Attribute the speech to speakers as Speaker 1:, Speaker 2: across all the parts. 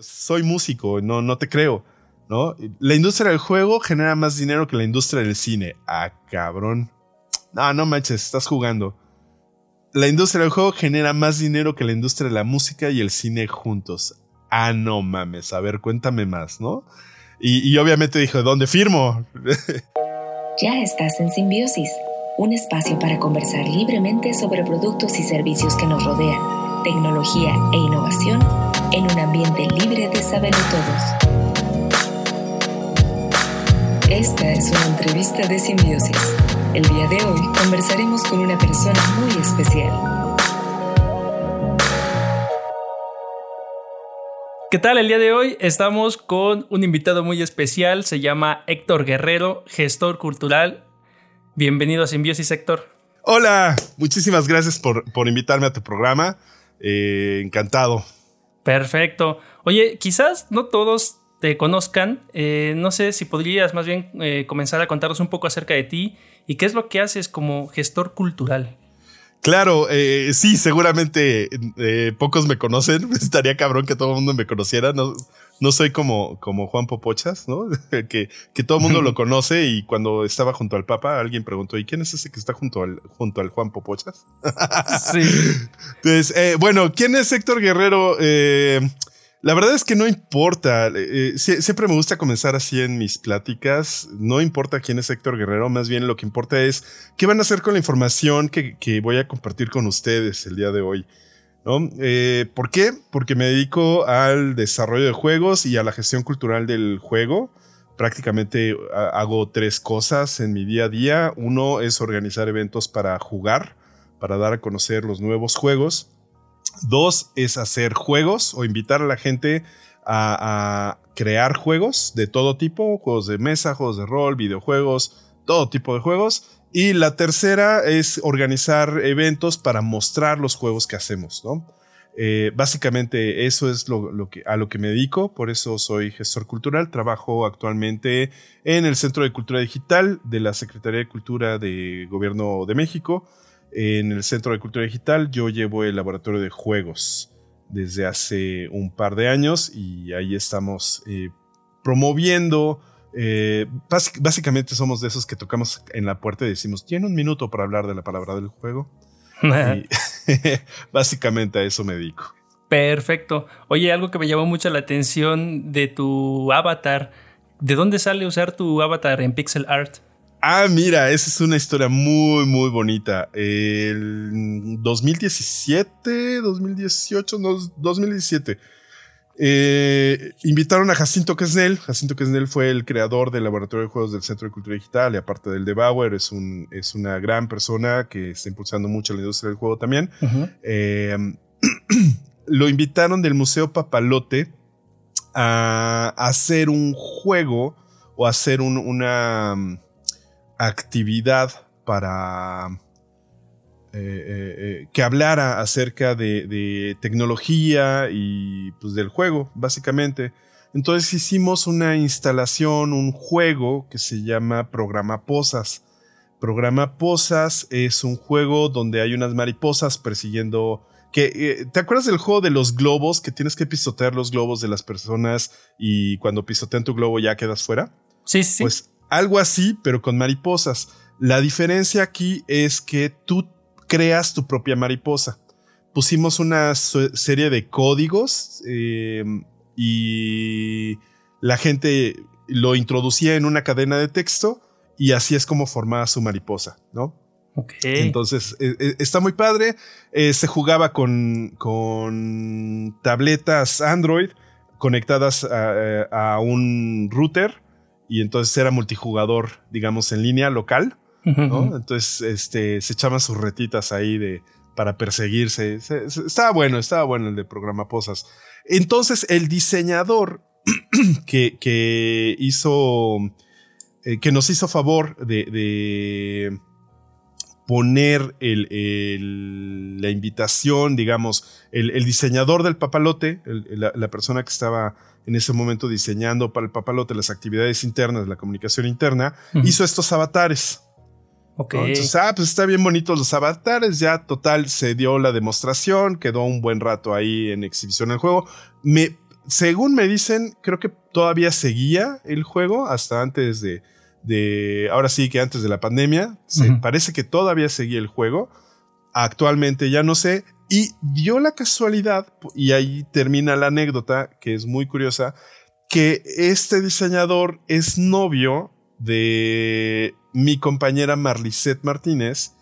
Speaker 1: Soy músico, no, no te creo. ¿no? La industria del juego genera más dinero que la industria del cine. Ah, cabrón. No, no manches, estás jugando. La industria del juego genera más dinero que la industria de la música y el cine juntos. Ah, no mames. A ver, cuéntame más, ¿no? Y, y obviamente dijo, ¿dónde firmo?
Speaker 2: ya estás en Simbiosis, un espacio para conversar libremente sobre productos y servicios que nos rodean, tecnología e innovación en un ambiente libre de saberlo todos. Esta es una entrevista de simbiosis. El día de hoy conversaremos con una persona muy especial.
Speaker 3: ¿Qué tal? El día de hoy estamos con un invitado muy especial, se llama Héctor Guerrero, gestor cultural. Bienvenido a Simbiosis, Héctor.
Speaker 1: Hola, muchísimas gracias por, por invitarme a tu programa. Eh, encantado.
Speaker 3: Perfecto. Oye, quizás no todos te conozcan, eh, no sé si podrías más bien eh, comenzar a contarnos un poco acerca de ti y qué es lo que haces como gestor cultural.
Speaker 1: Claro, eh, sí, seguramente pocos me conocen. Estaría cabrón que todo el mundo me conociera. No, no soy como, como Juan Popochas, ¿no? que, que todo el mundo lo conoce y cuando estaba junto al Papa alguien preguntó, ¿y quién es ese que está junto al, junto al Juan Popochas? sí. Entonces, bueno, ¿quién es Héctor Guerrero? La verdad es que no importa. Eh, eh, siempre me gusta comenzar así en mis pláticas. No importa quién es Héctor Guerrero, más bien lo que importa es qué van a hacer con la información que, voy a compartir con ustedes el día de hoy. Eh, ¿Por qué? Porque me dedico al desarrollo de juegos y a la gestión cultural del juego. Prácticamente hago tres cosas en mi día a día. Uno es organizar eventos para jugar, para dar a conocer los nuevos juegos. Dos es hacer juegos o invitar a la gente a, crear juegos de todo tipo, juegos de mesa, juegos de rol, videojuegos, todo tipo de juegos. Y la tercera es organizar eventos para mostrar los juegos que hacemos, ¿no? Eh, básicamente eso es a lo que me dedico, por eso soy gestor cultural, trabajo actualmente en el Centro de Cultura Digital de la Secretaría de Cultura de Gobierno de México en el Centro de Cultura Digital yo llevo el laboratorio de juegos desde hace un par de años y ahí estamos eh, promoviendo. Eh, básicamente somos de esos que tocamos en la puerta y decimos, tiene un minuto para hablar de la palabra del juego. y básicamente a eso me dedico.
Speaker 3: Perfecto. Oye, algo que me llamó mucho la atención de tu avatar. ¿De dónde sale usar tu avatar en pixel art?
Speaker 1: Ah, mira, esa es una historia muy, muy bonita. El 2017, 2018, no, 2017. Eh, invitaron a Jacinto Quesnel. Jacinto Quesnel fue el creador del Laboratorio de Juegos del Centro de Cultura Digital y aparte del de Bauer, es, un, es una gran persona que está impulsando mucho la industria del juego también. Eh, lo invitaron del Museo Papalote a, hacer un juego o hacer una actividad para eh, eh, eh, que hablara acerca de, tecnología y pues del juego, básicamente. Entonces hicimos una instalación, un juego que se llama Programa Posas. Programa Posas es un juego donde hay unas mariposas persiguiendo que, ¿Te acuerdas del juego de los globos? Que tienes que pisotear los globos de las personas y cuando pisotean tu globo ya quedas fuera.
Speaker 3: Sí, sí.
Speaker 1: Pues algo así, pero con mariposas. La diferencia aquí es que tú creas tu propia mariposa. Pusimos una serie de códigos em, y la gente lo introducía en una cadena de texto y así es como formaba su mariposa, ¿no? Entonces, e, e, está muy padre. Eh, se jugaba con, con tabletas Android conectadas a un router y entonces era multijugador, digamos, en línea local, ¿no? Entonces, este, se echaban sus retitas ahí de, para perseguirse. estaba bueno, estaba bueno el de programa Posas. Entonces, el diseñador que, que hizo, eh, que nos hizo favor de, poner el, la invitación, digamos, el, diseñador del papalote, la, persona que estaba en ese momento diseñando para el papalote las actividades internas, la comunicación interna, hizo estos avatares.
Speaker 3: Ok.
Speaker 1: Entonces, ah, pues está bien bonito los avatares, ya total se dio la demostración, quedó un buen rato ahí en exhibición el juego. Me, según me dicen, creo que todavía seguía el juego hasta antes de, de ahora sí que antes de la pandemia. Se, Parece que todavía seguía el juego. Actualmente ya no sé. Y dio la casualidad, y ahí termina la anécdota, que es muy curiosa, que este diseñador es novio de mi compañera Marlisette Martínez,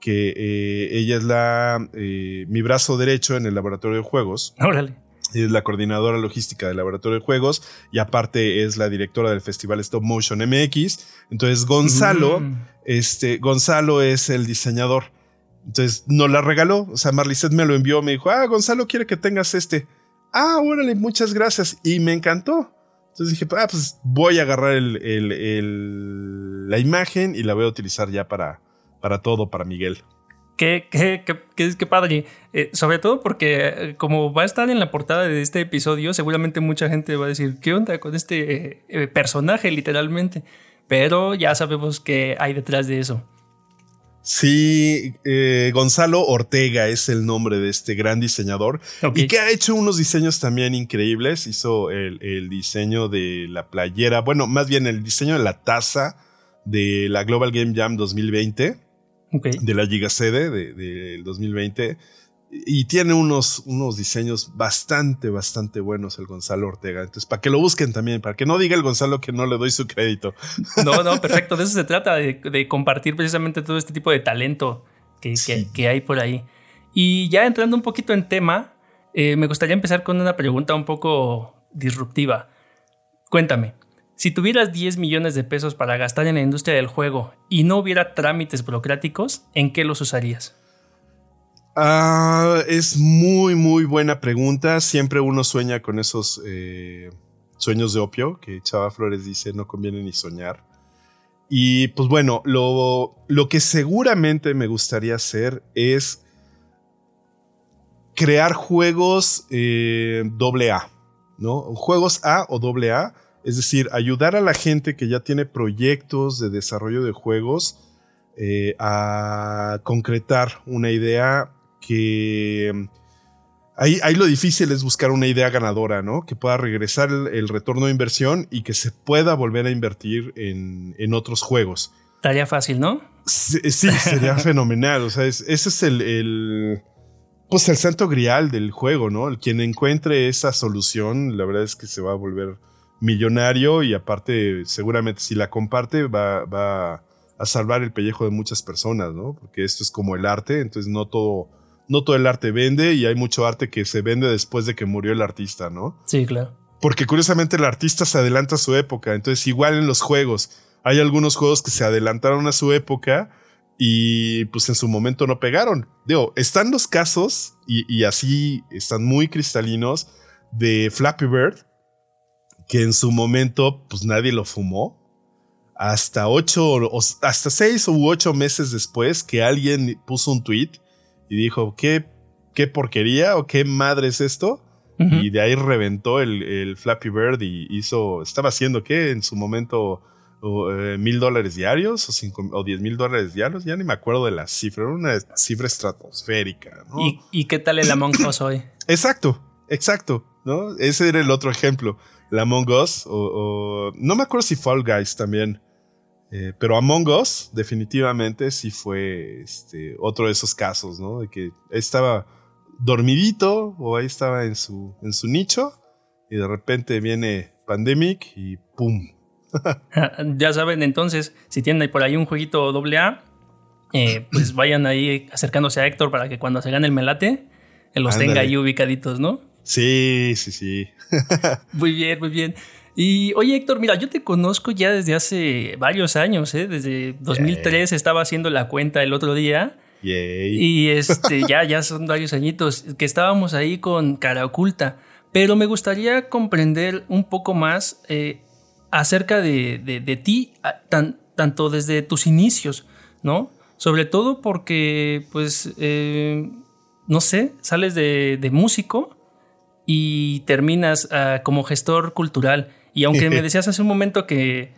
Speaker 1: que eh, ella es la eh, mi brazo derecho en el laboratorio de juegos.
Speaker 3: Órale.
Speaker 1: Es la coordinadora logística del laboratorio de juegos y aparte es la directora del festival Stop Motion MX. Entonces Gonzalo, mm. este, Gonzalo es el diseñador. Entonces nos la regaló. O sea, Marlisette me lo envió. Me dijo, ah, Gonzalo quiere que tengas este. Ah, órale, muchas gracias. Y me encantó. Entonces dije, ah, pues voy a agarrar la imagen y la voy a utilizar ya para, para todo, para Miguel.
Speaker 3: Qué, qué, qué, qué padre. Eh, sobre todo porque eh, como va a estar en la portada de este episodio, seguramente mucha gente va a decir, ¿qué onda con este eh, personaje literalmente? Pero ya sabemos que hay detrás de eso.
Speaker 1: Sí, eh, Gonzalo Ortega es el nombre de este gran diseñador y que ha hecho unos diseños también increíbles. Hizo el, diseño de la playera, bueno, más bien el diseño de la taza de la Global Game Jam 2020, de la Giga Sede del de, 2020 y tiene unos, unos diseños bastante, bastante buenos el Gonzalo Ortega. Entonces, para que lo busquen también, para que no diga el Gonzalo que no le doy su crédito.
Speaker 3: No, no, perfecto. De eso se trata, de, compartir precisamente todo este tipo de talento que, que, hay por ahí. Y ya entrando un poquito en tema, eh, me gustaría empezar con una pregunta un poco disruptiva. Cuéntame, si tuvieras 10 millones de pesos para gastar en la industria del juego y no hubiera trámites burocráticos, ¿en qué los usarías?
Speaker 1: Ah, es muy, muy buena pregunta. Siempre uno sueña con esos eh, sueños de opio que Chava Flores dice no conviene ni soñar. Y pues bueno, lo, lo que seguramente me gustaría hacer es crear juegos eh, doble A, ¿no? Juegos A o doble A, es decir, ayudar a la gente que ya tiene proyectos de desarrollo de juegos eh, a concretar una idea que mm, ahí, ahí, lo difícil es buscar una idea ganadora, ¿no? Que pueda regresar el, retorno de inversión y que se pueda volver a invertir en, otros juegos.
Speaker 3: Estaría fácil, ¿no?
Speaker 1: Sí, sería fenomenal. O sea, ese es el, pues el santo grial del juego, ¿no? El quien encuentre esa solución, la verdad es que se va a volver millonario y aparte, seguramente si la comparte, va, va a salvar el pellejo de muchas personas, ¿no? Porque esto es como el arte, entonces no todo no todo el arte vende y hay mucho arte que se vende después de que murió el artista, ¿no?
Speaker 3: Sí, claro.
Speaker 1: Porque curiosamente el artista se adelanta a su época, entonces igual en los juegos, hay algunos juegos que se adelantaron a su época y pues en su momento no pegaron. Digo, están los casos y, así están muy cristalinos de Flappy Bird, que en su momento pues nadie lo fumó. Hasta ocho, hasta seis u ocho meses después que alguien puso un tweet y dijo, ¿qué, qué porquería o qué madre es esto? Y de ahí reventó el, Flappy Bird y hizo, estaba haciendo qué en su momento eh, mil dólares diarios o, cinco, o diez mil dólares diarios, ya ni me acuerdo de la cifra, era una cifra estratosférica.
Speaker 3: ¿Y, qué tal el Among Us hoy?
Speaker 1: exacto, exacto, ¿no? Ese era el otro ejemplo, el Among Us o, no me acuerdo si Fall Guys también. Eh, pero Among Us definitivamente sí fue este, otro de esos casos, ¿no? De que estaba dormidito o ahí estaba en su, en su nicho y de repente viene Pandemic y ¡pum!
Speaker 3: ya saben, entonces, si tienen por ahí un jueguito doble A, eh, pues vayan ahí acercándose a Héctor para que cuando se gane el melate, los tenga ahí ubicaditos, ¿no?
Speaker 1: Sí, sí, sí.
Speaker 3: muy bien, muy bien. Y oye Héctor, mira, yo te conozco ya desde hace varios años, ¿eh? desde 2003 estaba haciendo la cuenta el otro día. Y este, ya, ya son varios añitos que estábamos ahí con cara oculta. Pero me gustaría comprender un poco más eh, acerca de, de, ti, tan, tanto desde tus inicios, ¿no? Sobre todo porque, pues, eh, no sé, sales de, de músico y terminas ah, como gestor cultural. Y aunque me decías hace un momento que,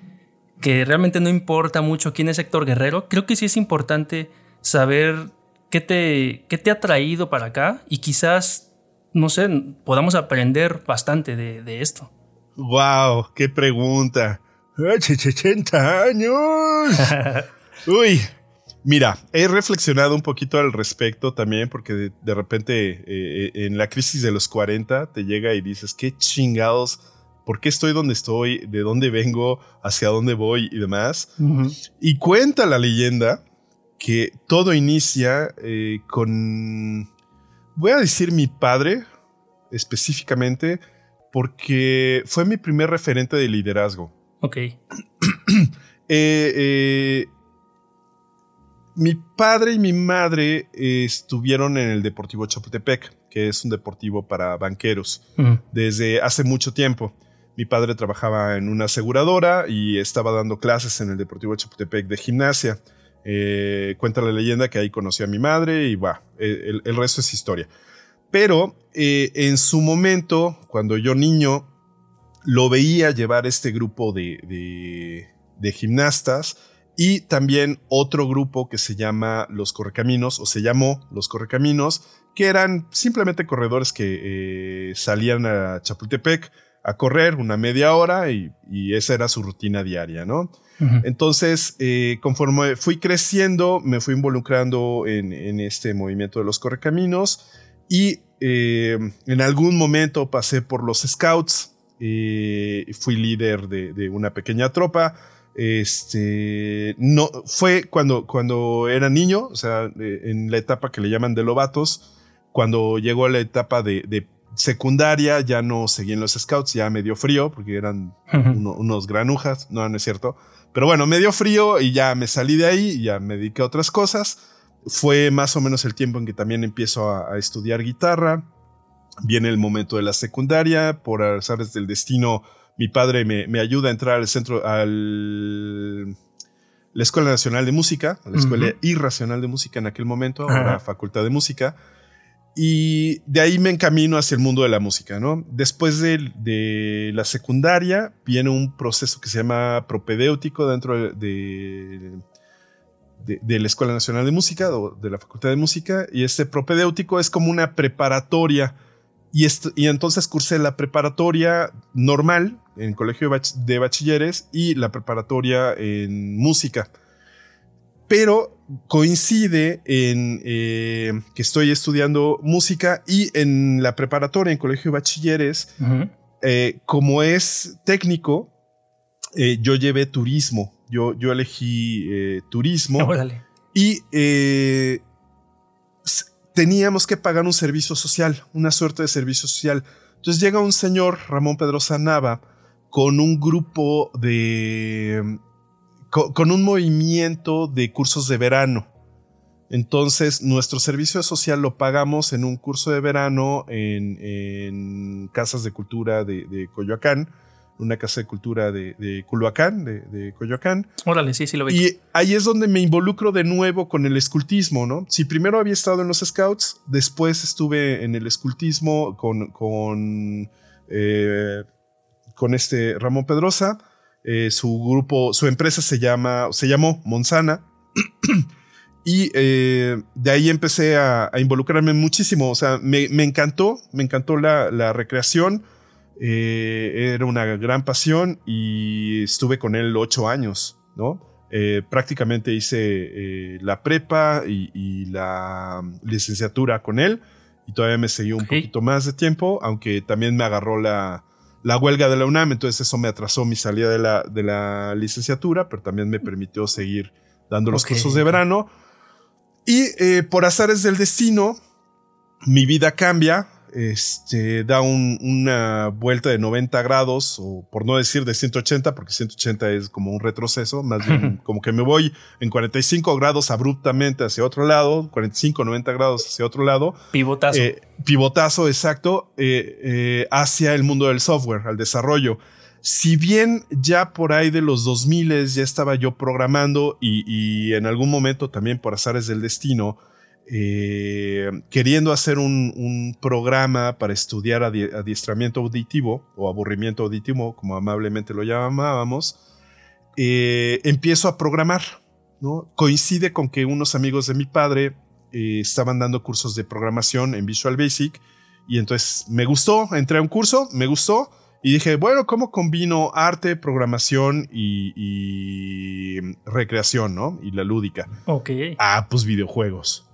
Speaker 3: que realmente no importa mucho quién es Héctor Guerrero, creo que sí es importante saber qué te, qué te ha traído para acá y quizás no sé, podamos aprender bastante de, esto.
Speaker 1: ¡Wow! ¡Qué pregunta! ¡80 años! Uy, mira, he reflexionado un poquito al respecto también porque de, repente eh, eh, en la crisis de los 40 te llega y dices, qué chingados, ¿por qué estoy donde estoy? ¿De dónde vengo? ¿Hacia dónde voy? Y demás. Y cuenta la leyenda que todo inicia eh, con Voy a decir mi padre específicamente porque fue mi primer referente de liderazgo.
Speaker 3: Ok.
Speaker 1: Eh, eh, mi padre y mi madre estuvieron en el Deportivo Chapultepec, que es un deportivo para banqueros, desde hace mucho tiempo. Mi padre trabajaba en una aseguradora y estaba dando clases en el Deportivo Chapultepec de gimnasia. Eh, cuenta la leyenda que ahí conoció a mi madre y va, el, resto es historia. Pero eh, en su momento, cuando yo niño, lo veía llevar este grupo de, gimnastas y también otro grupo que se llama Los Correcaminos, o se llamó Los Correcaminos, que eran simplemente corredores que eh, salían a Chapultepec a correr una media hora y, y esa era su rutina diaria, ¿no? Entonces, eh, conforme fui creciendo, me fui involucrando en, este movimiento de los correcaminos y eh, en algún momento pasé por los scouts, eh, fui líder de, una pequeña tropa. Este, no, fue cuando, cuando era niño, o sea, en la etapa que le llaman de lobatos, cuando llegó a la etapa de, secundaria ya no seguí en los scouts, ya me dio frío porque eran unos granujas, no, no es cierto. Pero bueno, me dio frío y ya me salí de ahí y ya me dediqué a otras cosas. Fue más o menos el tiempo en que también empiezo a, estudiar guitarra. Viene el momento de la secundaria. Por azares del destino, mi padre me, ayuda a entrar al centro, al la Escuela Nacional de Música, la Escuela Irracional de Música en aquel momento, la Facultad de Música. Y de ahí me encamino hacia el mundo de la música, ¿no? Después de, la secundaria viene un proceso que se llama propedéutico dentro de, de, la Escuela Nacional de Música o de la Facultad de Música. Y este propedéutico es como una preparatoria. Y, y entonces cursé la preparatoria normal en el colegio de bachilleres y la preparatoria en música. Pero coincide en eh, que estoy estudiando música y en la preparatoria, en colegio de bachilleres, eh, como es técnico, eh, yo llevé turismo. Yo, yo elegí turismo. y teníamos que pagar un servicio social, una suerte de servicio social. Entonces llega un señor, Ramón Pedrosa Nava, con un grupo de con, un movimiento de cursos de verano. Entonces, nuestro servicio social lo pagamos en un curso de verano en, casas de cultura de, Coyoacán, una casa de cultura de, de Culhuacán, de, Coyoacán.
Speaker 3: Órale, sí, sí lo veo.
Speaker 1: Y ahí es donde me involucro de nuevo con el escultismo, ¿no? Si primero había estado en los scouts, después estuve en el escultismo con, con, eh, con este Ramón Pedrosa eh, su grupo, su empresa se llama, se llamó Monsana. y eh, de ahí empecé a, involucrarme muchísimo. O sea, me, encantó, me encantó la, recreación. Eh, era una gran pasión y estuve con él ocho años, ¿no? prácticamente hice la prepa y, la licenciatura con él y todavía me seguí un poquito más de tiempo, aunque también me agarró la, la huelga de la UNAM, entonces eso me atrasó mi salida de la, de la licenciatura, pero también me permitió seguir dando los cursos de verano. Y eh, por azares del destino, mi vida cambia este, da una vuelta de 90 grados, o por no decir de 180, porque 180 es como un retroceso, más bien como que me voy en 45 grados abruptamente hacia otro lado, 45, 90 grados hacia otro lado.
Speaker 3: Pivotazo.
Speaker 1: Eh, pivotazo, exacto, eh, eh, hacia el mundo del software, al desarrollo. Si bien ya por ahí de los 2000 ya estaba yo programando y, y en algún momento también por azares del destino, eh, queriendo hacer un, programa para estudiar adiestramiento auditivo o aburrimiento auditivo, como amablemente lo llamábamos, eh, empiezo a programar. ¿no? Coincide con que unos amigos de mi padre eh, estaban dando cursos de programación en Visual Basic Y entonces me gustó, entré a un curso, me gustó. Y dije, bueno, ¿cómo combino arte, programación y, recreación, ¿no? Y la lúdica.
Speaker 3: Ok.
Speaker 1: Ah, pues videojuegos.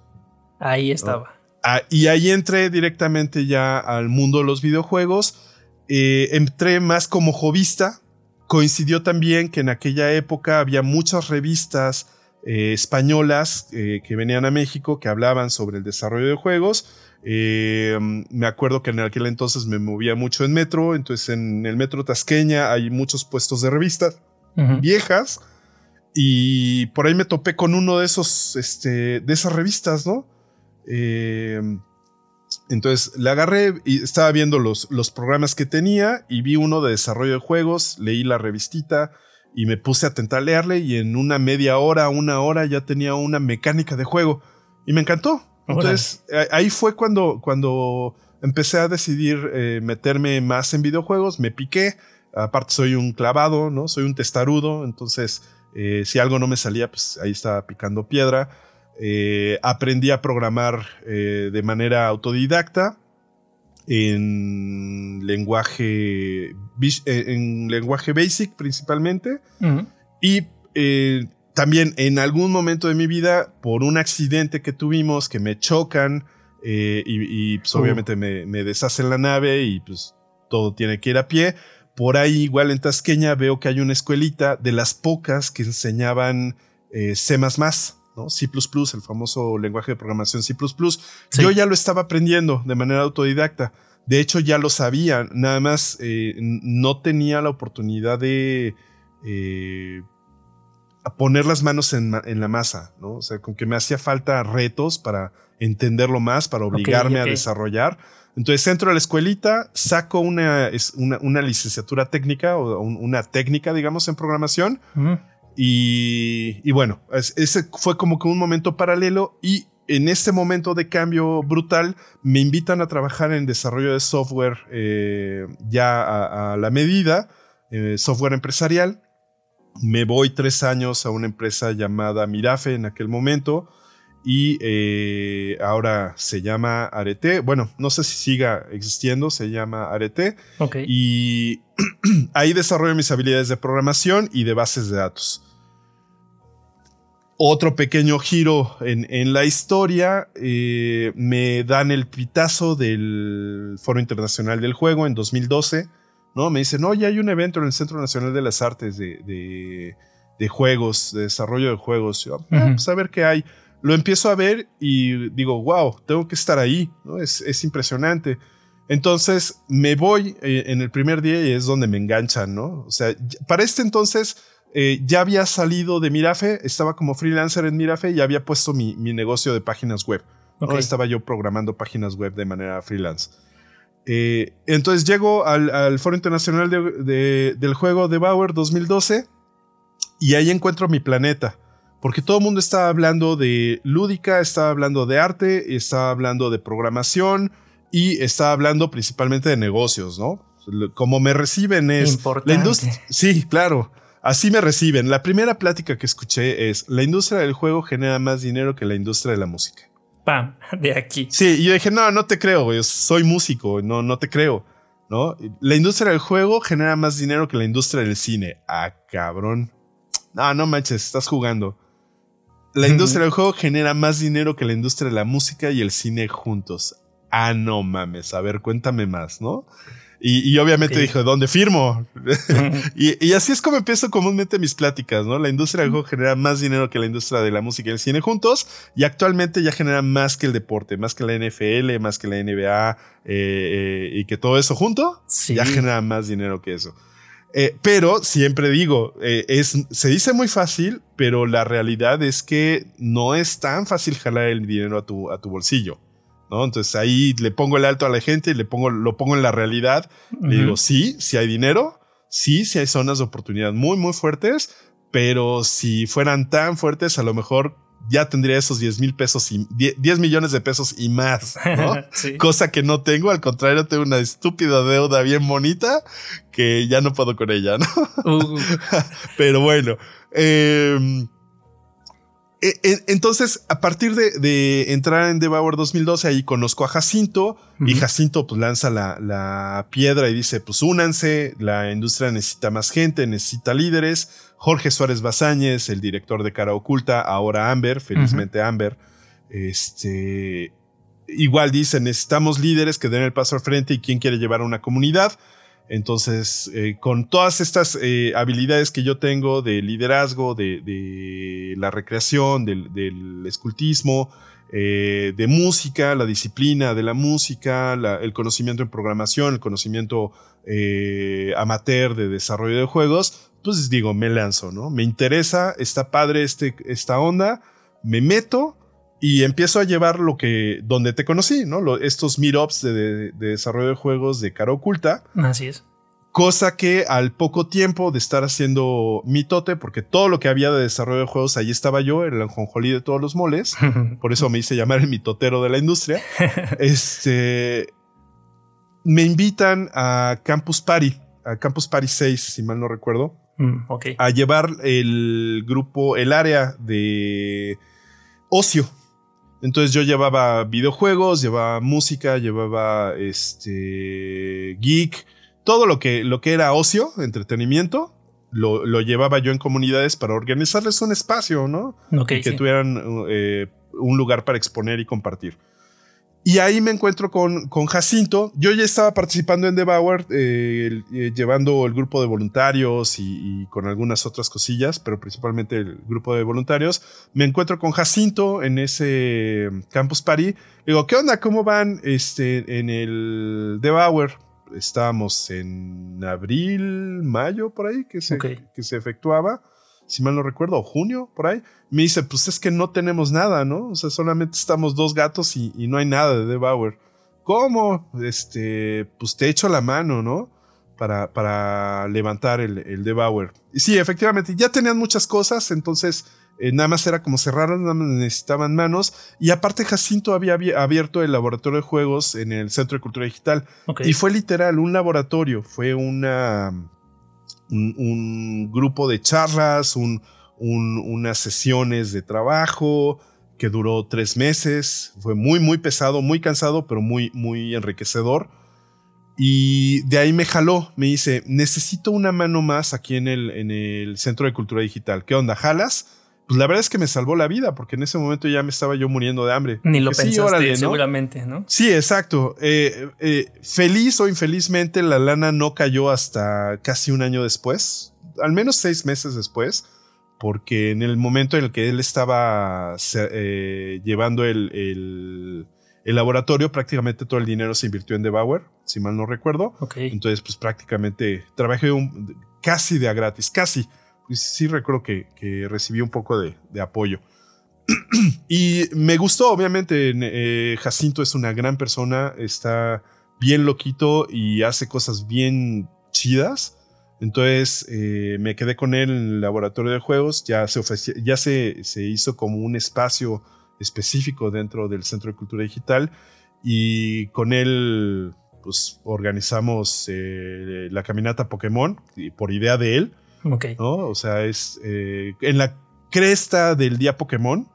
Speaker 3: Ahí estaba.
Speaker 1: Ah, y ahí entré directamente ya al mundo de los videojuegos. Eh, entré más como jovista. Coincidió también que en aquella época había muchas revistas eh, españolas eh, que venían a México que hablaban sobre el desarrollo de juegos eh, me acuerdo que en aquel entonces me movía mucho en metro, entonces en el metro Tasqueña hay muchos puestos de revistas viejas y por ahí me topé con uno de esos, este, de esas revistas, ¿no? Eh, entonces le agarré y estaba viendo los, los programas que tenía y vi uno de desarrollo de juegos, leí la revistita y me puse a tentar leerle y en una media hora, una hora ya tenía una mecánica de juego y me encantó. Entonces, ahí fue cuando, cuando empecé a decidir eh, meterme más en videojuegos, me piqué, aparte soy un clavado, ¿no? Soy un testarudo, entonces eh, si algo no me salía, pues ahí estaba picando piedra. Eh, aprendí a programar de manera autodidacta en lenguaje, en lenguaje basic principalmente. Y también en algún momento de mi vida, por un accidente que tuvimos, que me chocan eh, y, pues, obviamente me, deshacen la nave y pues todo tiene que ir a pie. Por ahí, igual en Tasqueña, veo que hay una escuelita de las pocas que enseñaban eh, C, ¿no? C, el famoso lenguaje de programación C. Yo ya lo estaba aprendiendo de manera autodidacta. De hecho, ya lo sabía, nada más eh, no tenía la oportunidad de a poner las manos en, la masa, ¿no? O sea, con que me hacía falta retos para entenderlo más, para obligarme a desarrollar. Entonces entro a la escuelita, saco una, una, licenciatura técnica o una técnica, digamos, en programación. Y, bueno, ese fue como que un momento paralelo y en este momento de cambio brutal me invitan a trabajar en desarrollo de software eh, ya a, la medida, eh, software empresarial me voy tres años a una empresa llamada Mirafe en aquel momento y eh, ahora se llama Arete. Bueno, no sé si siga existiendo, se llama Arete. Y ahí desarrollo mis habilidades de programación y de bases de datos. Otro pequeño giro en, la historia, eh, me dan el pitazo del Foro Internacional del Juego en 2012 ¿no? Me dice, no, ya hay un evento en el Centro Nacional de las Artes de, juegos, de desarrollo de juegos. Yo, ah, pues a ver qué hay. Lo empiezo a ver y digo, wow, tengo que estar ahí, ¿no? Es, impresionante. Entonces me voy eh, en el primer día y es donde me enganchan, ¿no? O sea, para este entonces eh, ya había salido de Mirafe, estaba como freelancer en Mirafe y había puesto mi, negocio de páginas web. Estaba yo programando páginas web de manera freelance. Eh, entonces llego al, Foro Internacional del Juego de Bauer 2012 y ahí encuentro mi planeta. Porque todo el mundo estaba hablando de lúdica, estaba hablando de arte, estaba hablando de programación y estaba hablando principalmente de negocios, ¿no? Como me reciben es...
Speaker 3: La
Speaker 1: industria. Sí, claro. Así me reciben. La primera plática que escuché es, la industria del juego genera más dinero que la industria de la música
Speaker 3: pam, de aquí.
Speaker 1: Sí, yo dije, no, no te creo, güey, soy músico, no, no te creo, ¿no? La industria del juego genera más dinero que la industria del cine. Ah, cabrón. No, no manches, estás jugando. La industria del juego genera más dinero que la industria de la música y el cine juntos. Ah, no mames, a ver, cuéntame más, ¿no? Y, obviamente dijo, ¿dónde firmo? y, así es como empiezo comúnmente mis pláticas, ¿no? La industria del juego genera más dinero que la industria de la música y el cine juntos y actualmente ya genera más que el deporte, más que la NFL, más que la NBA eh, eh, y que todo eso junto ya genera más dinero que eso. Eh, pero siempre digo, es, se dice muy fácil, pero la realidad es que no es tan fácil jalar el dinero a tu, a tu bolsillo. Entonces ahí le pongo el alto a la gente, le pongo, lo pongo en la realidad. Le digo, sí, si hay dinero, sí, sí hay zonas de oportunidad muy, muy fuertes, pero si fueran tan fuertes, a lo mejor ya tendría esos 10 mil pesos y 10 millones de pesos y más, Cosa que no tengo, al contrario, tengo una estúpida deuda bien bonita que ya no puedo con ella, ¿no? Uh. pero bueno, eh, entonces, a partir de, entrar en Devour 2012, ahí conozco a Jacinto y Jacinto pues lanza la, piedra y dice, pues únanse, la industria necesita más gente, necesita líderes. Jorge Suárez Bazáñez, el director de Cara Oculta, ahora Amber, felizmente Amber, este, igual dice, necesitamos líderes que den el paso al frente y quién quiere llevar a una comunidad. Entonces, eh, con todas estas eh, habilidades que yo tengo de liderazgo, de, la recreación, del, escultismo, eh, de música, la disciplina de la música, el conocimiento en programación, el conocimiento amateur de desarrollo de juegos, pues digo, me lanzo, ¿no? Me interesa, está padre este, esta onda, me meto y empiezo a llevar lo que, donde te conocí, ¿no? estos meetups de, de, desarrollo de juegos de cara oculta.
Speaker 3: Así es.
Speaker 1: Cosa que al poco tiempo de estar haciendo mitote, porque todo lo que había de desarrollo de juegos, ahí estaba yo, el anjonjolí de todos los moles. por eso me hice llamar el mitotero de la industria. este, me invitan a Campus Party, a Campus Party 6, si mal no recuerdo.
Speaker 3: Mm,
Speaker 1: a llevar el grupo, el área de ocio entonces yo llevaba videojuegos, llevaba música, llevaba este geek, todo lo que, lo que era ocio, entretenimiento, lo, llevaba yo en comunidades para organizarles un espacio, ¿no? y que tuvieran eh, un lugar para exponer y compartir. Y ahí me encuentro con, con Jacinto. Yo ya estaba participando en The eh, eh, llevando el grupo de voluntarios y, con algunas otras cosillas, pero principalmente el grupo de voluntarios. Me encuentro con Jacinto en ese Campus Party. Digo, ¿qué onda? ¿Cómo van este, en el The Estábamos en abril, mayo, por ahí, que se, que se efectuaba si mal no recuerdo, o junio, por ahí, me dice, pues es que no tenemos nada, ¿no? O sea, solamente estamos dos gatos y, no hay nada de Debauer. ¿Cómo? Este, pues te echo la mano, ¿no? Para, para levantar el, el Debauer. Y sí, efectivamente, ya tenían muchas cosas, entonces eh, nada más era como cerrar, nada más necesitaban manos. Y aparte, Jacinto había abierto el laboratorio de juegos en el Centro de Cultura Digital. Y fue literal, un laboratorio, fue una un, grupo de charlas, unas sesiones de trabajo que duró tres meses. Fue muy, muy pesado, muy cansado, pero muy, muy enriquecedor. Y de ahí me jaló, me dice, necesito una mano más aquí en el, en el Centro de Cultura Digital. ¿Qué onda? ¿Jalas? Pues la verdad es que me salvó la vida, porque en ese momento ya me estaba yo muriendo de hambre.
Speaker 3: Ni lo pensaste, seguramente, ¿no?
Speaker 1: Sí, exacto. Eh, eh, feliz o infelizmente, la lana no cayó hasta casi un año después, al menos seis meses después, porque en el momento en el que él estaba eh, llevando el, laboratorio, prácticamente todo el dinero se invirtió en Debauer, si mal no recuerdo. Entonces, pues prácticamente trabajé casi de a gratis, casi sí recuerdo que, recibí un poco de, apoyo. y me gustó, obviamente, eh, Jacinto es una gran persona, está bien loquito y hace cosas bien chidas. Entonces eh, me quedé con él en el laboratorio de juegos, ya, se, ya se, se, hizo como un espacio específico dentro del Centro de Cultura Digital y con él pues organizamos eh, la caminata Pokémon por idea de él. ¿No? O sea, es eh, en la cresta del día Pokémon.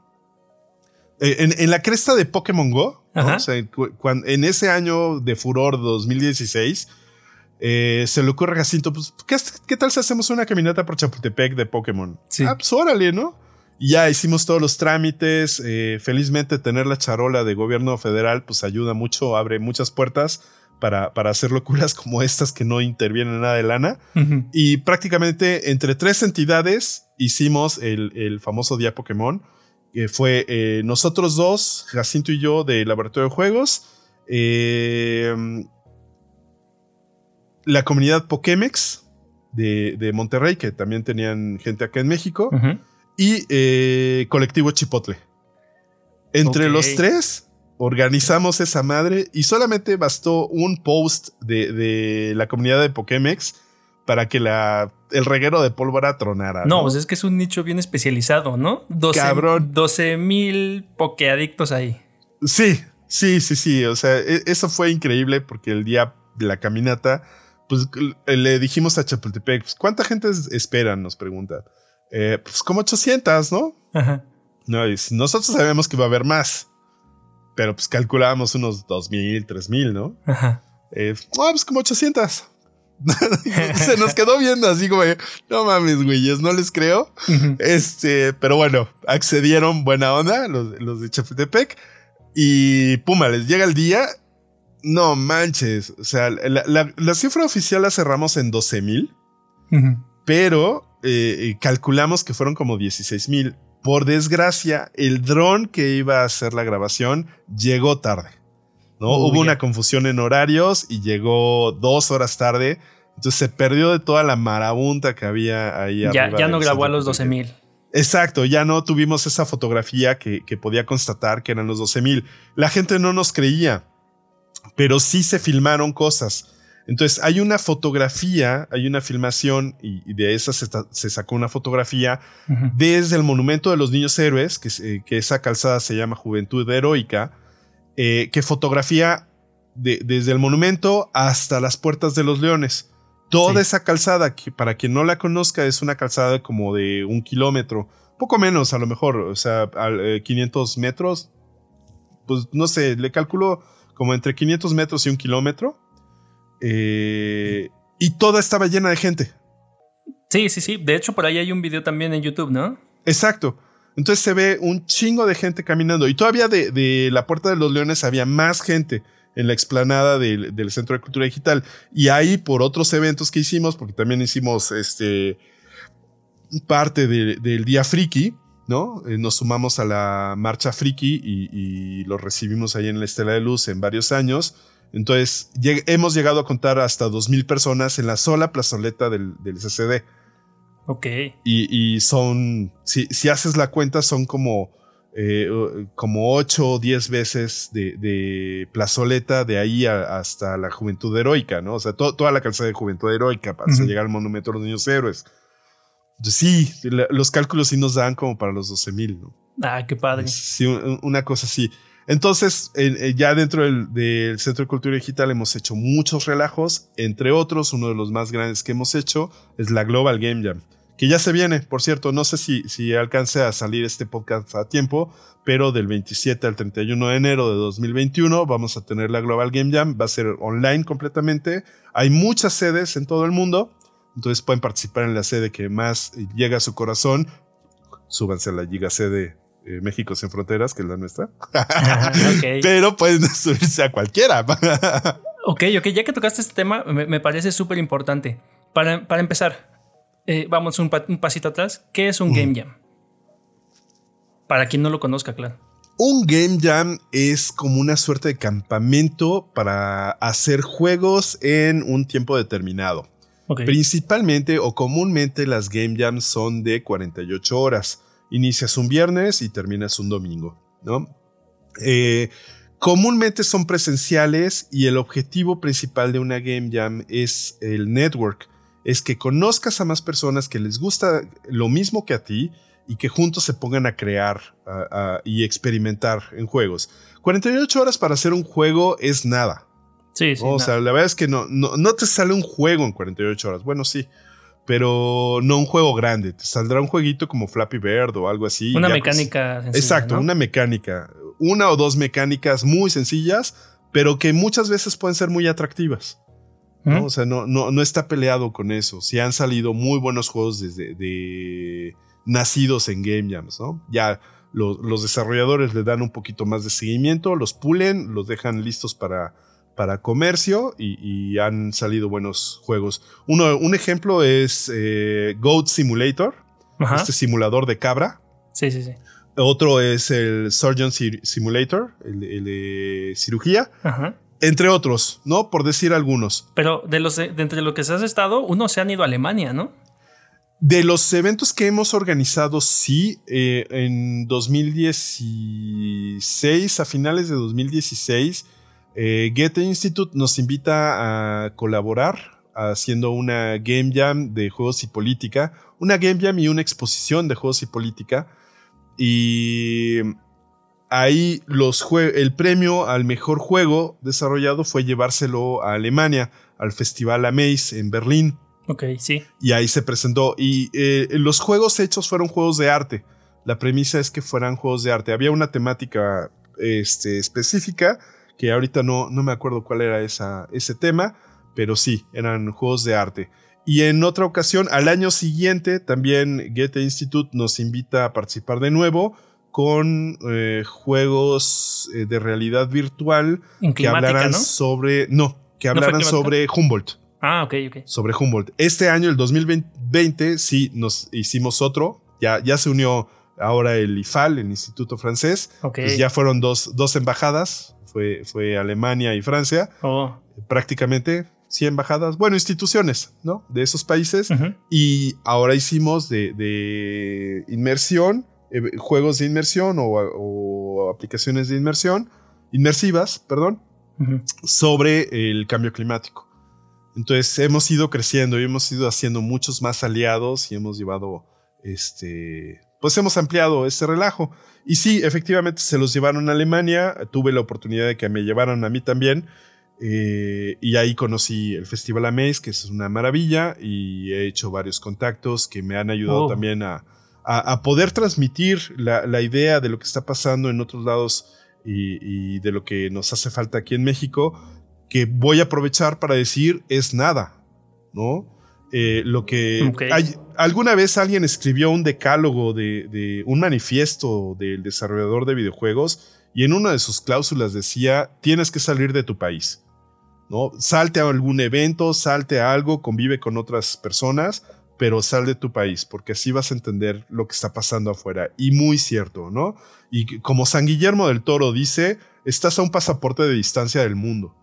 Speaker 1: Eh, en, la cresta de Pokémon Go, en ese año de furor 2016, eh, se le ocurre a Jacinto, pues, ¿qué, tal si hacemos una caminata por Chapultepec de Pokémon?
Speaker 3: Sí.
Speaker 1: Ah, pues órale, ¿no? Y ya hicimos todos los trámites. felizmente tener la charola de gobierno federal, pues ayuda mucho, abre muchas puertas para, hacer locuras como estas que no intervienen nada de lana. Y prácticamente entre tres entidades hicimos el, famoso día Pokémon, que fue eh, nosotros dos, Jacinto y yo, de Laboratorio de Juegos, em, la comunidad Pokémex de, Monterrey, que también tenían gente acá en México, y eh, Colectivo Chipotle. Entre los tres organizamos esa madre y solamente bastó un post de, la comunidad de Pokémex para que la, el reguero de pólvora tronara.
Speaker 3: No, pues es que es un nicho bien especializado, ¿no? 12, Cabrón. 12 mil pokeadictos ahí.
Speaker 1: Sí, sí, sí, sí. O sea, e, eso fue increíble porque el día de la caminata, pues le dijimos a Chapultepec, pues, ¿cuánta gente espera? Nos pregunta. Eh, pues como 800, ¿no? Ajá. No, nosotros sabemos que va a haber más. Pero pues calculábamos unos 2.000, 3.000, ¿no? Ajá. Eh, pues como 800. se nos quedó viendo así como, no mames, güeyes, no les creo. Este, pero bueno, accedieron buena onda los, los de Chapultepec y puma, les llega el día. No manches, o sea, la, cifra oficial la cerramos en 12 mil, pero eh, calculamos que fueron como 16 mil. Por desgracia, el dron que iba a hacer la grabación llegó tarde. ¿no? Hubo una confusión en horarios y llegó dos horas tarde. Entonces se perdió de toda la marabunta que había ahí.
Speaker 3: Ya, ya no grabó a los 12 mil.
Speaker 1: Exacto, ya no tuvimos esa fotografía que, podía constatar que eran los 12 mil. La gente no nos creía, pero sí se filmaron cosas. Entonces hay una fotografía, hay una filmación y, de esa se, sacó una fotografía desde el Monumento de los Niños Héroes, que, eh, que esa calzada se llama Juventud Heroica eh, que fotografía desde el monumento hasta las puertas de los leones. Toda esa calzada, que para quien no la conozca, es una calzada como de un kilómetro, poco menos a lo mejor, o sea, 500 eh, metros, pues no sé, le calculo como entre 500 metros y un kilómetro. Eh, y toda estaba llena de gente.
Speaker 3: Sí, sí, sí. De hecho, por ahí hay un video también en YouTube, ¿no?
Speaker 1: Exacto. Entonces se ve un chingo de gente caminando. Y todavía de, la Puerta de los Leones había más gente en la explanada del, Centro de Cultura Digital. Y ahí, por otros eventos que hicimos, porque también hicimos este parte del Día Friki, ¿no? Eh, nos sumamos a la marcha Friki y, lo recibimos ahí en la Estela de Luz en varios años. Entonces, hemos llegado a contar hasta 2.000 personas en la sola plazoleta del, del CCD.
Speaker 3: Ok.
Speaker 1: Y, son, si, si, haces la cuenta, son como, eh, como 8 o 10 veces de, plazoleta de ahí hasta la juventud heroica, ¿no? O sea, toda la calzada de juventud heroica para llegar al monumento de los niños héroes. sí, los cálculos sí nos dan como para los 12 mil, ¿no?
Speaker 3: Ah, qué padre.
Speaker 1: Sí, una cosa así. Entonces, eh, ya dentro del, Centro de Cultura Digital hemos hecho muchos relajos, entre otros, uno de los más grandes que hemos hecho es la Global Game Jam que ya se viene, por cierto, no sé si, si alcance a salir este podcast a tiempo, pero del 27 al 31 de enero de 2021 vamos a tener la Global Game Jam, va a ser online completamente, hay muchas sedes en todo el mundo, entonces pueden participar en la sede que más llega a su corazón, súbanse a la Giga Sede eh, México sin Fronteras, que es la nuestra, pero pueden subirse a cualquiera.
Speaker 3: ok, ok, ya que tocaste este tema, me, parece súper importante. Para, para empezar, eh, vamos un, pasito atrás. ¿Qué es un Game Jam? Para quien no lo conozca, claro.
Speaker 1: Un Game Jam es como una suerte de campamento para hacer juegos en un tiempo determinado. Principalmente o comúnmente las Game Jams son de 48 horas. Inicias un viernes y terminas un domingo, ¿no? Eh, comúnmente son presenciales y el objetivo principal de una Game Jam es el network es que conozcas a más personas que les gusta lo mismo que a ti y que juntos se pongan a crear y experimentar en juegos. 48 horas para hacer un juego es nada.
Speaker 3: Sí, sí.
Speaker 1: O sea, la verdad es que no, no, te sale un juego en 48 horas. Bueno, sí. Pero no un juego grande. Te saldrá un jueguito como Flappy Bird o algo así.
Speaker 3: Una pues, mecánica.
Speaker 1: exacto, una mecánica. Una o dos mecánicas muy sencillas, pero que muchas veces pueden ser muy atractivas. O sea, no, no, no está peleado con eso. Si han salido muy buenos juegos desde de, nacidos en Game Jams, ¿no? Ya los, desarrolladores le dan un poquito más de seguimiento, los pulen, los dejan listos para, para comercio y, han salido buenos juegos. Uno, un ejemplo es eh, Goat Simulator, este simulador de cabra.
Speaker 3: Sí, sí, sí.
Speaker 1: Otro es el Surgeon Simulator, el, el de cirugía. Ajá entre otros, ¿no? Por decir algunos.
Speaker 3: Pero de los de entre lo que se has estado, uno se han ido a Alemania, ¿no?
Speaker 1: De los eventos que hemos organizado, sí, eh, en 2016, a finales de 2016, eh, Goethe Institute nos invita a colaborar haciendo una Game Jam de juegos y política, una Game Jam y una exposición de juegos y política. Y ahí los el premio al mejor juego desarrollado fue llevárselo a Alemania, al Festival Amaze en Berlín.
Speaker 3: Ok, sí.
Speaker 1: Y ahí se presentó. Y eh, los juegos hechos fueron juegos de arte. la premisa es que fueran juegos de arte. Había una temática este, específica, que ahorita no, no me acuerdo cuál era esa, ese tema, pero sí, eran juegos de arte. Y en otra ocasión, al año siguiente, también Goethe Institute nos invita a participar de nuevo con eh, juegos eh, de realidad virtual que hablaran sobre. No, que hablaran sobre Humboldt.
Speaker 3: Ah, ok, ok.
Speaker 1: Sobre Humboldt. Este año, el 2020, sí nos hicimos otro. Ya, ya se unió ahora el IFAL, el Instituto Francés. Pues ya fueron dos, dos embajadas. Fue, fue Alemania y Francia. Oh. Prácticamente sí embajadas, bueno, instituciones, ¿no? De esos países. Y ahora hicimos de, inmersión, eh, juegos de inmersión o, aplicaciones de inmersión, inmersivas, perdón, sobre el cambio climático. Entonces hemos ido creciendo y hemos ido haciendo muchos más aliados y hemos llevado, este, pues hemos ampliado ese relajo. Y sí, efectivamente se los llevaron a Alemania, tuve la oportunidad de que me llevaran a mí también. Eh, y ahí conocí el Festival Amaze, que es una maravilla, y he hecho varios contactos que me han ayudado oh. también a, poder transmitir la, idea de lo que está pasando en otros lados y, de lo que nos hace falta aquí en México, que voy a aprovechar para decir es nada, ¿no? Eh, lo que hay, alguna vez alguien escribió un decálogo de, de un manifiesto del desarrollador de videojuegos y en una de sus cláusulas decía tienes que salir de tu país. ¿no? Salte a algún evento, salte a algo, convive con otras personas, pero sal de tu país, porque así vas a entender lo que está pasando afuera. Y muy cierto, ¿no? Y como San Guillermo del Toro dice, estás a un pasaporte de distancia del mundo.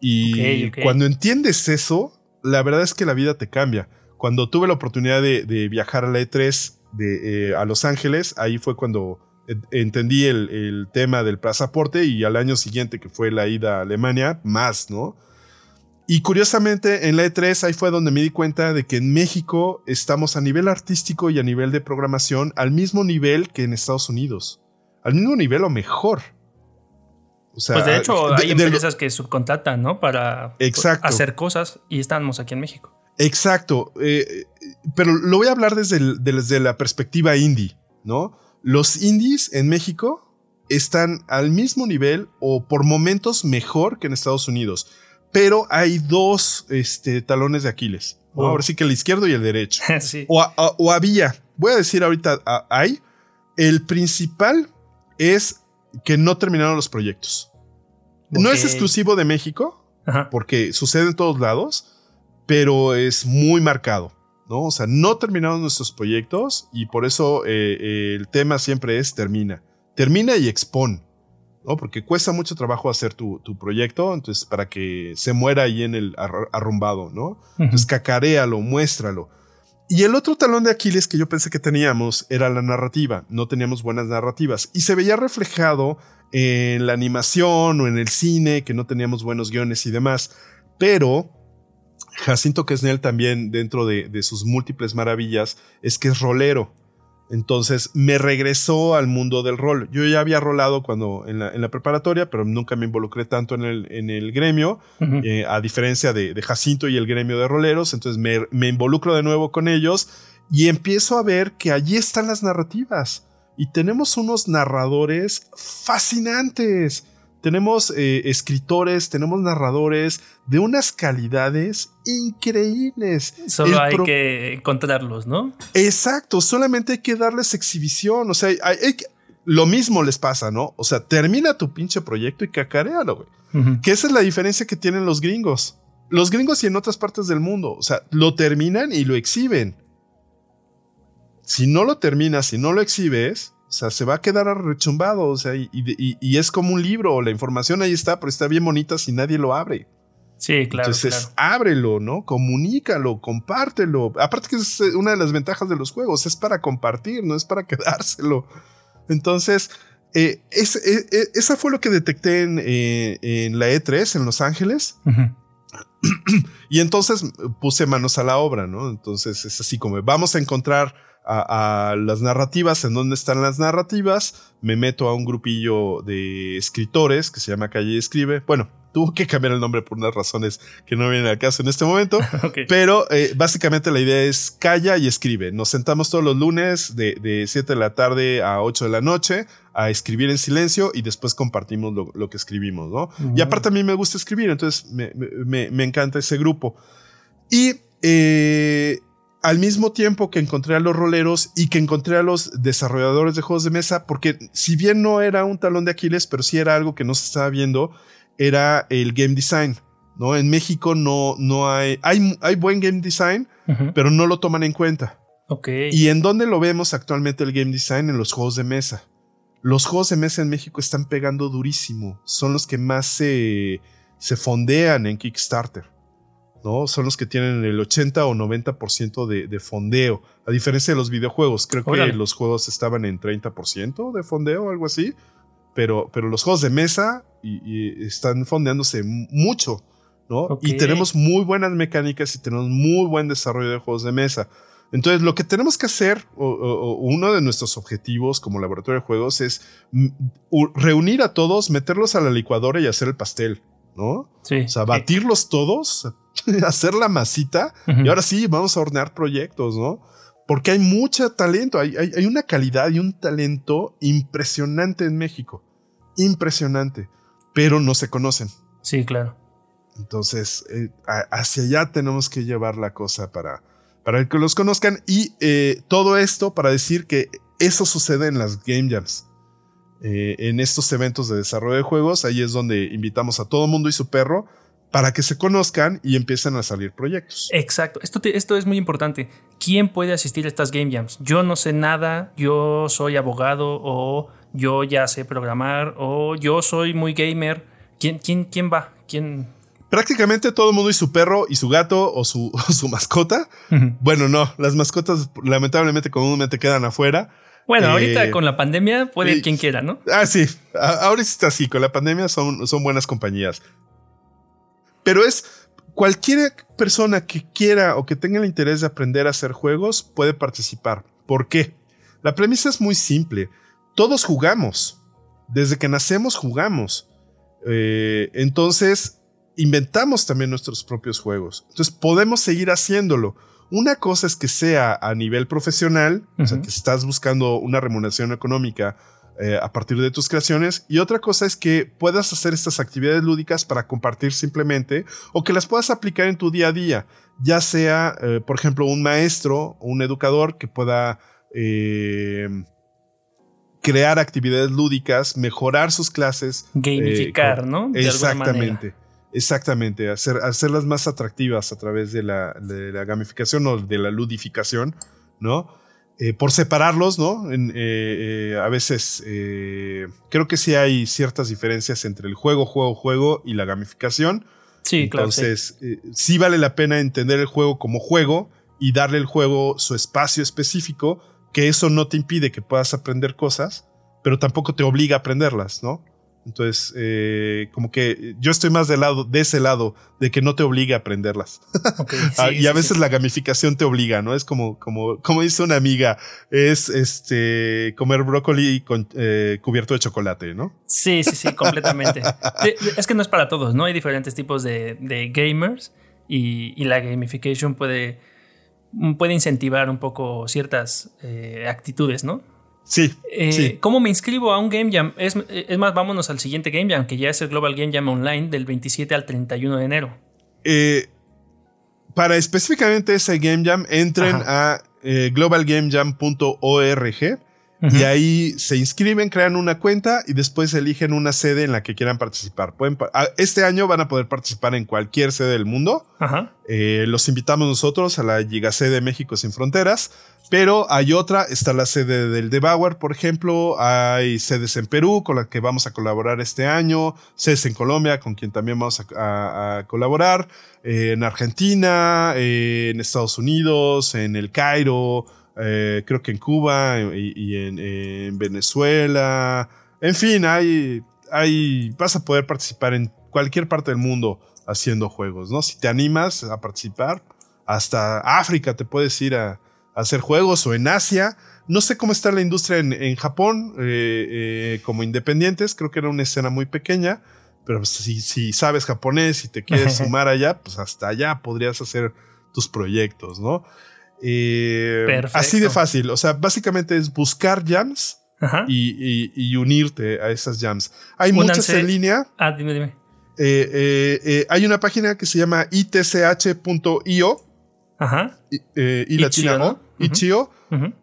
Speaker 1: Y cuando entiendes eso, la verdad es que la vida te cambia. Cuando tuve la oportunidad de, viajar a la E3 de, eh, a Los Ángeles, ahí fue cuando entendí el, tema del pasaporte y al año siguiente que fue la ida a Alemania, más, ¿no? Y curiosamente en la E3 ahí fue donde me di cuenta de que en México estamos a nivel artístico y a nivel de programación al mismo nivel que en Estados Unidos. Al mismo nivel o mejor.
Speaker 3: O sea, pues de hecho hay empresas que subcontratan, ¿no? Para hacer cosas y estamos aquí en México.
Speaker 1: Exacto. Eh, pero lo voy a hablar desde, desde la perspectiva indie, ¿no? Los indies en México están al mismo nivel o por momentos mejor que en Estados Unidos. Pero hay dos este, talones de Aquiles. Ahora sí que el izquierdo y el derecho. o, había, voy a decir ahorita, hay. El principal es que no terminaron los proyectos. No es exclusivo de México, porque sucede en todos lados, pero es muy marcado. ¿no? O sea, no terminamos nuestros proyectos y por eso eh, eh, el tema siempre es termina. Termina y expon, ¿no? Porque cuesta mucho trabajo hacer tu, proyecto, entonces para que se muera ahí en el arrumbado, ¿no? Entonces cacaréalo, muéstralo. Y el otro talón de Aquiles que yo pensé que teníamos era la narrativa. No teníamos buenas narrativas. Y se veía reflejado en la animación o en el cine, que no teníamos buenos guiones y demás. Pero Jacinto Quesnel también, dentro de, sus múltiples maravillas, es que es rolero. Entonces me regresó al mundo del rol. Yo ya había rolado cuando en la, preparatoria, pero nunca me involucré tanto en el, en el gremio, eh, a diferencia de, Jacinto y el gremio de roleros. Entonces me, me involucro de nuevo con ellos y empiezo a ver que allí están las narrativas. Y tenemos unos narradores fascinantes tenemos eh, escritores, tenemos narradores de unas calidades increíbles.
Speaker 3: Solo hay que encontrarlos, ¿no?
Speaker 1: Exacto, solamente hay que darles exhibición. O sea, lo mismo les pasa, ¿no? O sea, termina tu pinche proyecto y cacarealo, güey. Que esa es la diferencia que tienen los gringos. Los gringos y en otras partes del mundo. O sea, lo terminan y lo exhiben. Si no lo terminas, si no lo exhibes, o sea, se va a quedar rechumbado, o sea, y, es como un libro, la información ahí está, pero está bien bonita si nadie lo abre.
Speaker 3: Sí, claro.
Speaker 1: Entonces, ábrelo, ¿no? Comunícalo, compártelo. Aparte que es eh, una de las ventajas de los juegos, es para compartir, no es para quedárselo. Entonces, eh, eh, esa fue lo que detecté en, la E3 en Los Ángeles. y entonces puse manos a la obra, ¿no? Entonces es así como, vamos a encontrar a, las narrativas, en dónde están las narrativas, me meto a un grupillo de escritores que se llama Calle Escribe. Bueno, tuvo que cambiar el nombre por unas razones que no vienen al caso en este momento. Pero eh, básicamente la idea es calla y escribe. Nos sentamos todos los lunes de, de 7 de la tarde a 8 de la noche a escribir en silencio y después compartimos lo, que escribimos, ¿no? Y aparte a mí me gusta escribir, entonces me, encanta ese grupo. Y eh, al mismo tiempo que encontré a los roleros y que encontré a los desarrolladores de juegos de mesa, porque si bien no era un talón de Aquiles, pero sí era algo que no se estaba viendo, era el game design. ¿no? En México no, no hay, hay, hay buen game design, pero no lo toman en cuenta.
Speaker 3: Okay.
Speaker 1: ¿Y en dónde lo vemos actualmente el game design? En los juegos de mesa. Los juegos de mesa en México están pegando durísimo. Son los que más se, se fondean en Kickstarter. ¿No? Son los que tienen el 80 o 90% de, de fondeo. A diferencia de los videojuegos. Creo que los juegos estaban en 30% de fondeo o algo así. Pero, pero los juegos de mesa y, están fondeándose mucho. ¿no? Y tenemos muy buenas mecánicas y tenemos muy buen desarrollo de juegos de mesa. Entonces, lo que tenemos que hacer, o, uno de nuestros objetivos como laboratorio de juegos, es reunir a todos, meterlos a la licuadora y hacer el pastel, ¿no?
Speaker 3: Sí.
Speaker 1: O sea, batirlos todos, hacer la masita, y ahora sí, vamos a hornear proyectos, ¿no? Porque hay mucho talento, hay, hay, una calidad y un talento impresionante en México. Impresionante. Pero no se conocen.
Speaker 3: Sí, claro.
Speaker 1: Entonces, eh, hacia allá tenemos que llevar la cosa para, para que los conozcan. Y eh, todo esto para decir que eso sucede en las Game Jams. Eh, en estos eventos de desarrollo de juegos, ahí es donde invitamos a todo mundo y su perro para que se conozcan y empiecen a salir proyectos.
Speaker 3: Exacto, esto, esto es muy importante. ¿Quién puede asistir a estas Game Jams? Yo no sé nada, yo soy abogado o yo ya sé programar o yo soy muy gamer. ¿Quién, quién, quién va? ¿Quién,
Speaker 1: prácticamente todo el mundo y su perro y su gato o su, su mascota. Bueno, no, las mascotas lamentablemente comúnmente quedan afuera.
Speaker 3: Bueno, ahorita eh, con la pandemia puede ir quien quiera, ¿no?
Speaker 1: Ah, sí, ahora está así, con la pandemia son, son buenas compañías. Pero es cualquier persona que quiera o que tenga el interés de aprender a hacer juegos puede participar. ¿Por qué? La premisa es muy simple. Todos jugamos. Desde que nacemos jugamos. Eh, entonces, inventamos también nuestros propios juegos. Entonces podemos seguir haciéndolo. Una cosa es que sea a nivel profesional, o sea, que estás buscando una remuneración económica eh, a partir de tus creaciones, y otra cosa es que puedas hacer estas actividades lúdicas para compartir simplemente o que las puedas aplicar en tu día a día, ya sea, eh, por ejemplo, un maestro o un educador que pueda... Eh, crear actividades lúdicas, mejorar sus clases.
Speaker 3: Gamificar, ¿no?
Speaker 1: exactamente. Exactamente, hacer, hacerlas más atractivas a través de la, gamificación o de la ludificación, ¿no? Eh, por separarlos, ¿no? Eh, eh, a veces creo que sí hay ciertas diferencias entre el juego, juego, juego y la gamificación.
Speaker 3: Sí,
Speaker 1: claro. Entonces, sí. vale la pena entender el juego como juego y darle al juego su espacio específico, que eso no te impide que puedas aprender cosas, pero tampoco te obliga a aprenderlas, ¿no? Entonces, eh, como que yo estoy más del lado, de ese lado, de que no te obliga a aprenderlas. Ah, y a veces la gamificación te obliga, ¿no? Es como, como, como dice una amiga, es este comer brócoli con, eh, cubierto de chocolate, ¿no?
Speaker 3: Sí, sí, sí, completamente. es que no es para todos, ¿no? Hay diferentes tipos de, gamers y, la gamification puede, puede incentivar un poco ciertas eh, actitudes, ¿no?
Speaker 1: Eh, sí,
Speaker 3: ¿Cómo me inscribo a un Game Jam? Es, más, vámonos al siguiente Game Jam, que ya es el Global Game Jam Online del 27 al 31 de enero.
Speaker 1: Eh, para específicamente ese Game Jam, entren a eh, globalgamejam.org y ahí se inscriben, crean una cuenta y después eligen una sede en la que quieran participar. Pueden, este año van a poder participar en cualquier sede del mundo. los invitamos nosotros a la Gigacede México Sin Fronteras. Pero hay otra, está la sede del Debauer, por ejemplo, hay sedes en Perú con las que vamos a colaborar este año, sedes en Colombia con quien también vamos a, colaborar, eh, en Argentina, eh, en Estados Unidos, en el Cairo, eh, creo que en Cuba y, en, Venezuela, en fin, hay, hay, vas a poder participar en cualquier parte del mundo haciendo juegos, ¿no? Si te animas a participar, hasta África te puedes ir a hacer juegos o en Asia. No sé cómo está la industria en, Japón eh, eh, como independientes, creo que era una escena muy pequeña, pero si, si sabes japonés y te quieres sumar allá, pues hasta allá podrías hacer tus proyectos, ¿no? Eh, así de fácil. O sea, básicamente es buscar jams y, unirte a esas jams. Hay muchas en línea.
Speaker 3: Ah, dime, dime.
Speaker 1: Eh, eh, hay una página que se llama itch.io.
Speaker 3: Ajá.
Speaker 1: y la china, Itch.io.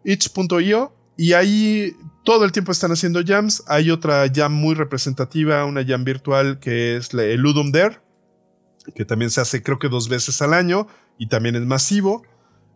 Speaker 1: Itch.io. Y ahí todo el tiempo están haciendo jams. Hay otra jam muy representativa, una jam virtual que es el Ludum Dare, que también se hace creo que dos veces al año y también es masivo.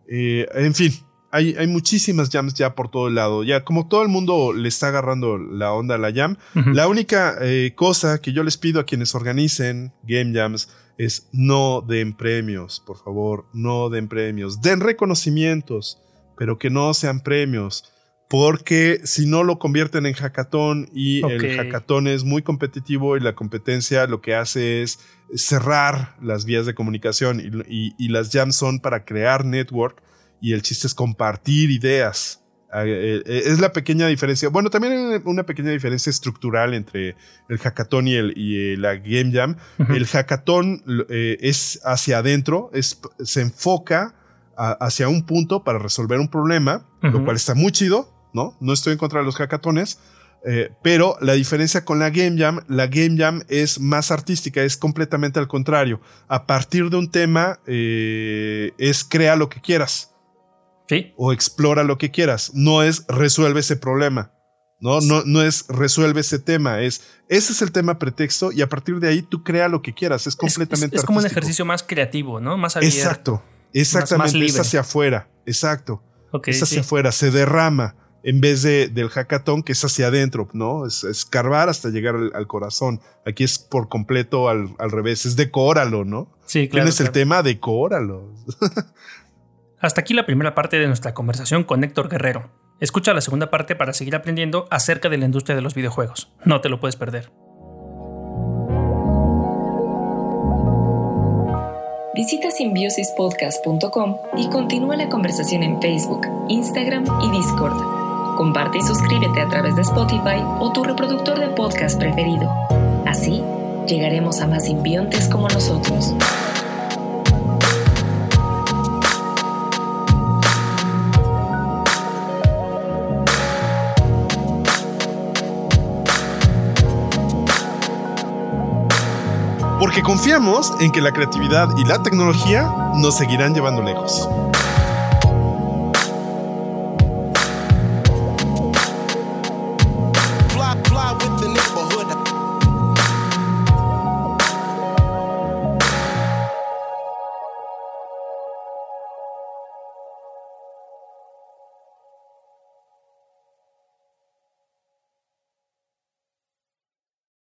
Speaker 1: Eh, en fin, hay, hay, muchísimas jams ya por todo el lado. Ya como todo el mundo le está agarrando la onda a la jam, la única eh, cosa que yo les pido a quienes organicen game jams es no den premios, por favor, no den premios. Den reconocimientos, pero que no sean premios. Porque si no lo convierten en hackathon y el hackathon es muy competitivo y la competencia lo que hace es cerrar las vías de comunicación y, las jams son para crear network y el chiste es compartir ideas. Ah, eh, eh, es la pequeña diferencia. Bueno, también hay una pequeña diferencia estructural entre el hackathon y, el, y la game jam. El hackathon eh, es hacia adentro, es, se enfoca hacia un punto para resolver un problema, lo cual está muy chido, ¿no? No estoy en contra de los hackatones, eh, pero la diferencia con la Game Jam, la Game Jam es más artística, es completamente al contrario. A partir de un tema eh, es crea lo que quieras.
Speaker 3: Sí.
Speaker 1: O explora lo que quieras. No es resuelve ese problema. ¿no? No, no es resuelve ese tema, es ese es el tema pretexto y a partir de ahí tú crea lo que quieras, es completamente
Speaker 3: Es, es como un ejercicio más creativo, ¿no? Más
Speaker 1: abierto. Exacto, exactamente, es hacia afuera, exacto. es hacia afuera, se derrama en vez de, del hackathon que es hacia adentro, ¿no? Es escarbar hasta llegar al, corazón. Aquí es por completo al, revés, es decóralo, ¿no?
Speaker 3: Sí, claro.
Speaker 1: Tienes el tema, decóralo.
Speaker 3: hasta aquí la primera parte de nuestra conversación con Héctor Guerrero. Escucha la segunda parte para seguir aprendiendo acerca de la industria de los videojuegos. No te lo puedes perder.
Speaker 2: Visita simbiosispodcast.com y continúa la conversación en Facebook, Instagram y Discord. Comparte y suscríbete a través de Spotify o tu reproductor de podcast preferido. Así, llegaremos a más simbiontes como nosotros.
Speaker 1: Porque confiamos en que la creatividad y la tecnología nos seguirán llevando lejos.